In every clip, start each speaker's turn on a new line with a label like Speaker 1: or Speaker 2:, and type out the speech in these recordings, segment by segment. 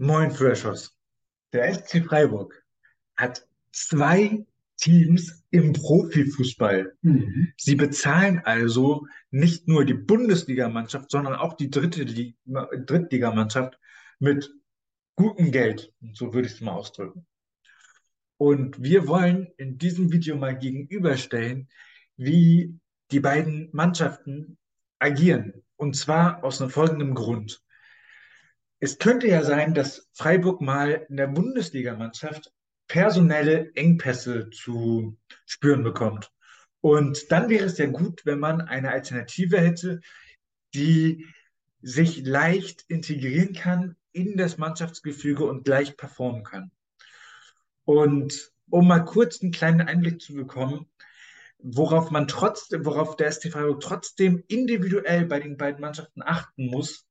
Speaker 1: Moin Freshers. Der SC Freiburg hat zwei Teams im Profifußball.
Speaker 2: Mhm.
Speaker 1: Sie bezahlen also nicht nur die Bundesligamannschaft, sondern auch die dritte Li Drittligamannschaft mit gutem Geld. So würde ich es mal ausdrücken. Und wir wollen in diesem Video mal gegenüberstellen, wie die beiden Mannschaften agieren. Und zwar aus einem folgenden Grund. Es könnte ja sein, dass Freiburg mal in der Bundesligamannschaft personelle Engpässe zu spüren bekommt. Und dann wäre es ja gut, wenn man eine Alternative hätte, die sich leicht integrieren kann in das Mannschaftsgefüge und leicht performen kann. Und um mal kurz einen kleinen Einblick zu bekommen, worauf man trotzdem, worauf der SC Freiburg trotzdem individuell bei den beiden Mannschaften achten muss,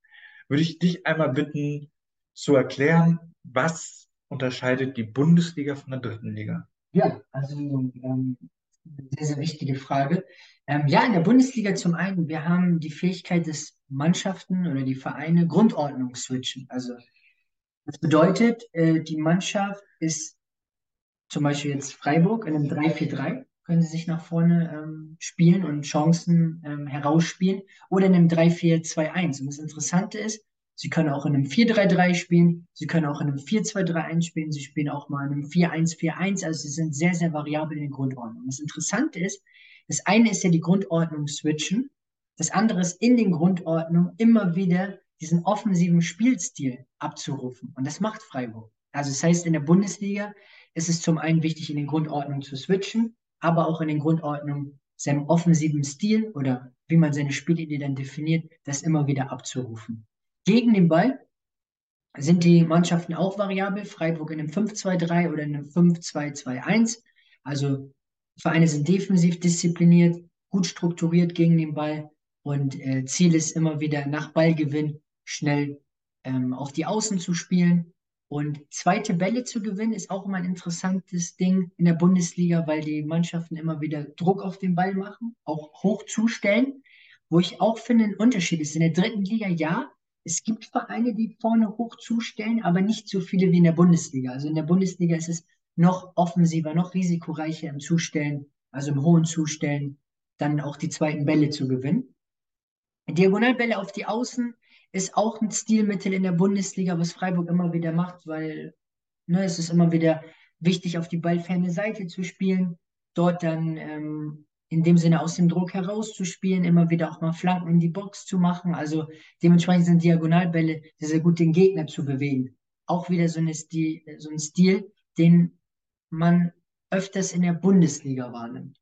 Speaker 1: würde ich dich einmal bitten zu erklären, was unterscheidet die Bundesliga von der dritten Liga?
Speaker 2: Ja, also ähm, sehr, sehr wichtige Frage. Ähm, ja, in der Bundesliga zum einen, wir haben die Fähigkeit, dass Mannschaften oder die Vereine Grundordnung switchen. Also das bedeutet, äh, die Mannschaft ist zum Beispiel jetzt Freiburg in einem 3-4-3, können sie sich nach vorne ähm, spielen und Chancen ähm, herausspielen oder in einem 3-4-2-1. Und das Interessante ist, sie können auch in einem 4-3-3 spielen, sie können auch in einem 4-2-3-1 spielen, sie spielen auch mal in einem 4-1-4-1, also sie sind sehr, sehr variabel in den Grundordnungen. Das Interessante ist, das eine ist ja die Grundordnung switchen, das andere ist in den Grundordnungen immer wieder diesen offensiven Spielstil abzurufen. Und das macht Freiburg. Also das heißt, in der Bundesliga ist es zum einen wichtig, in den Grundordnungen zu switchen, aber auch in den Grundordnungen seinem offensiven Stil oder wie man seine Spielidee dann definiert, das immer wieder abzurufen. Gegen den Ball sind die Mannschaften auch variabel. Freiburg in einem 5-2-3 oder in einem 5-2-2-1. Also Vereine sind defensiv diszipliniert, gut strukturiert gegen den Ball und äh, Ziel ist immer wieder nach Ballgewinn schnell ähm, auf die Außen zu spielen. Und zweite Bälle zu gewinnen ist auch immer ein interessantes Ding in der Bundesliga, weil die Mannschaften immer wieder Druck auf den Ball machen, auch hoch zustellen. Wo ich auch finde, ein Unterschied ist in der dritten Liga, ja, es gibt Vereine, die vorne hoch zustellen, aber nicht so viele wie in der Bundesliga. Also in der Bundesliga ist es noch offensiver, noch risikoreicher im Zustellen, also im hohen Zustellen, dann auch die zweiten Bälle zu gewinnen. Diagonalbälle auf die Außen ist auch ein Stilmittel in der Bundesliga, was Freiburg immer wieder macht, weil ne, es ist immer wieder wichtig, auf die ballferne Seite zu spielen, dort dann ähm, in dem Sinne aus dem Druck herauszuspielen, immer wieder auch mal Flanken in die Box zu machen. Also dementsprechend sind Diagonalbälle sehr, gut, den Gegner zu bewegen. Auch wieder so, eine Stil, so ein Stil, den man öfters in der Bundesliga wahrnimmt.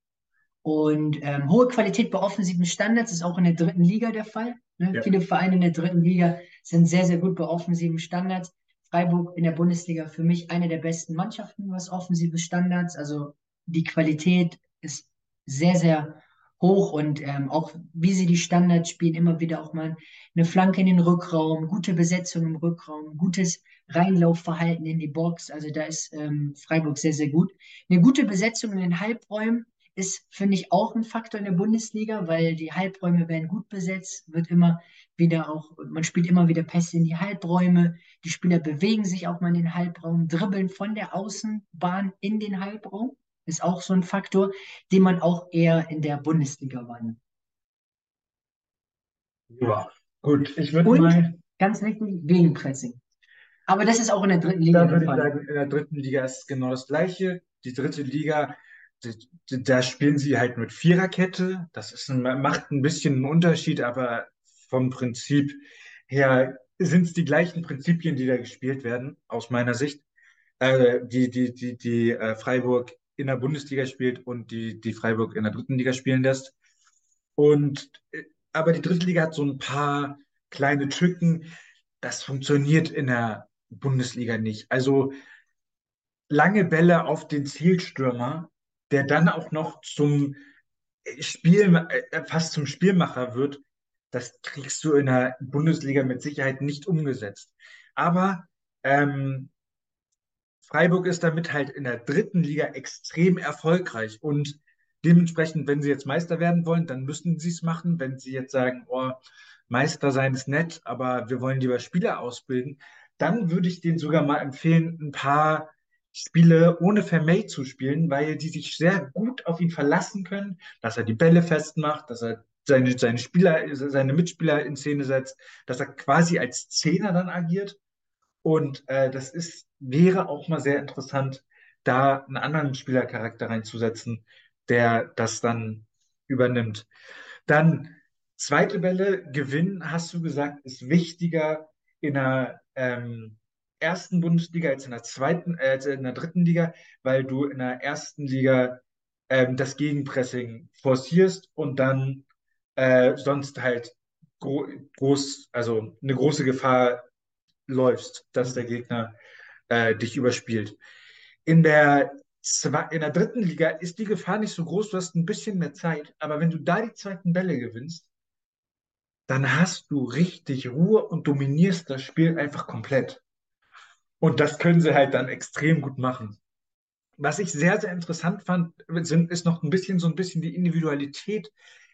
Speaker 2: Und ähm, hohe Qualität bei offensiven Standards ist auch in der dritten Liga der Fall. Ne?
Speaker 1: Ja.
Speaker 2: Viele Vereine in der dritten Liga sind sehr, sehr gut bei offensiven Standards. Freiburg in der Bundesliga für mich eine der besten Mannschaften, was offensive Standards. Also die Qualität ist sehr, sehr hoch und ähm, auch wie sie die Standards spielen, immer wieder auch mal eine Flanke in den Rückraum, gute Besetzung im Rückraum, gutes Reinlaufverhalten in die Box. Also da ist ähm, Freiburg sehr, sehr gut. Eine gute Besetzung in den Halbräumen ist, finde ich, auch ein Faktor in der Bundesliga, weil die Halbräume werden gut besetzt, wird immer wieder auch, man spielt immer wieder Pässe in die Halbräume, die Spieler bewegen sich auch mal in den Halbraum, dribbeln von der Außenbahn in den Halbraum, ist auch so ein Faktor, den man auch eher in der Bundesliga wahrnimmt.
Speaker 1: Ja, gut, ich würde mal,
Speaker 2: ganz wichtig, Gegenpressing. Aber das ist auch in der dritten Liga
Speaker 1: da würde ich sagen, in der dritten Liga ist es genau das Gleiche. Die dritte Liga, da spielen sie halt mit Viererkette. Das ist ein, macht ein bisschen einen Unterschied, aber vom Prinzip her sind es die gleichen Prinzipien, die da gespielt werden, aus meiner Sicht. Äh, die, die, die, die äh, Freiburg in der Bundesliga spielt und die, die Freiburg in der dritten Liga spielen lässt. Und äh, aber die dritte Liga hat so ein paar kleine Tücken. Das funktioniert in der Bundesliga nicht. Also lange Bälle auf den Zielstürmer, der dann auch noch zum Spiel, äh, fast zum Spielmacher wird, das kriegst du in der Bundesliga mit Sicherheit nicht umgesetzt. Aber ähm, Freiburg ist damit halt in der dritten Liga extrem erfolgreich und dementsprechend, wenn sie jetzt Meister werden wollen, dann müssen sie es machen. Wenn sie jetzt sagen, oh, Meister sein ist nett, aber wir wollen lieber Spieler ausbilden, dann würde ich denen sogar mal empfehlen, ein paar Spiele ohne Vermey zu spielen, weil die sich sehr gut auf ihn verlassen können, dass er die Bälle festmacht, dass er seine, seine Spieler, seine Mitspieler in Szene setzt, dass er quasi als Zehner dann agiert. Und äh, das ist, wäre auch mal sehr interessant, da einen anderen Spielercharakter reinzusetzen, der das dann übernimmt. Dann zweite Welle, Gewinn, hast du gesagt, ist wichtiger in der ähm, ersten Bundesliga als in der zweiten, äh, in der dritten Liga, weil du in der ersten Liga ähm, das Gegenpressing forcierst und dann äh, sonst halt gro groß, also eine große Gefahr läufst, dass der Gegner äh, dich überspielt. In der, in der dritten Liga ist die Gefahr nicht so groß, du hast ein bisschen mehr Zeit, aber wenn du da die zweiten Bälle gewinnst, dann hast du richtig Ruhe und dominierst das Spiel einfach komplett. Und das können sie halt dann extrem gut machen. Was ich sehr, sehr interessant fand, sind, ist noch ein bisschen so ein bisschen die Individualität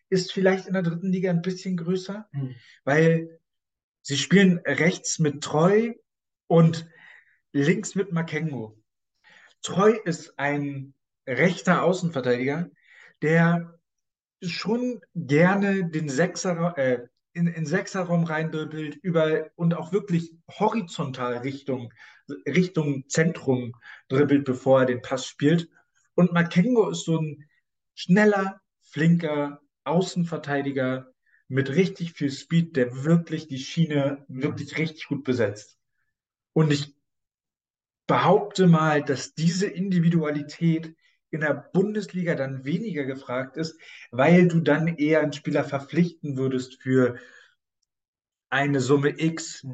Speaker 1: ist vielleicht in der dritten Liga ein bisschen größer, mhm. weil sie spielen rechts mit Treu und links mit Makengo. Treu ist ein rechter Außenverteidiger, der schon gerne den Sechser, äh, in, in Sechserraum reindribbelt über und auch wirklich horizontal Richtung, Richtung Zentrum dribbelt, bevor er den Pass spielt. Und Makengo ist so ein schneller, flinker Außenverteidiger mit richtig viel Speed, der wirklich die Schiene wirklich richtig gut besetzt. Und ich behaupte mal, dass diese Individualität in der Bundesliga dann weniger gefragt ist, weil du dann eher einen Spieler verpflichten würdest für eine Summe X,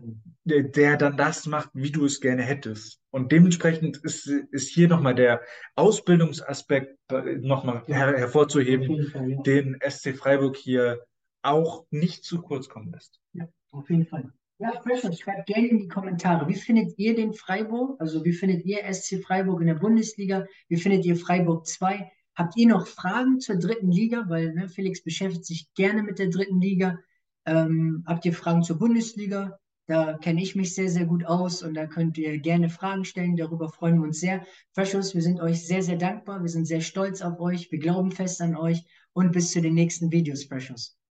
Speaker 1: der dann das macht, wie du es gerne hättest. Und dementsprechend ist, ist hier nochmal der Ausbildungsaspekt nochmal her hervorzuheben, Fall, ja. den SC Freiburg hier auch nicht zu kurz kommen lässt.
Speaker 2: Ja, auf jeden Fall. Ja, Precious, schreibt gerne in die Kommentare. Wie findet ihr den Freiburg? Also wie findet ihr SC Freiburg in der Bundesliga? Wie findet ihr Freiburg 2? Habt ihr noch Fragen zur dritten Liga? Weil ne, Felix beschäftigt sich gerne mit der dritten Liga. Ähm, habt ihr Fragen zur Bundesliga? Da kenne ich mich sehr, sehr gut aus und da könnt ihr gerne Fragen stellen. Darüber freuen wir uns sehr. Freshers, wir sind euch sehr, sehr dankbar. Wir sind sehr stolz auf euch. Wir glauben fest an euch und bis zu den nächsten Videos, Freshers.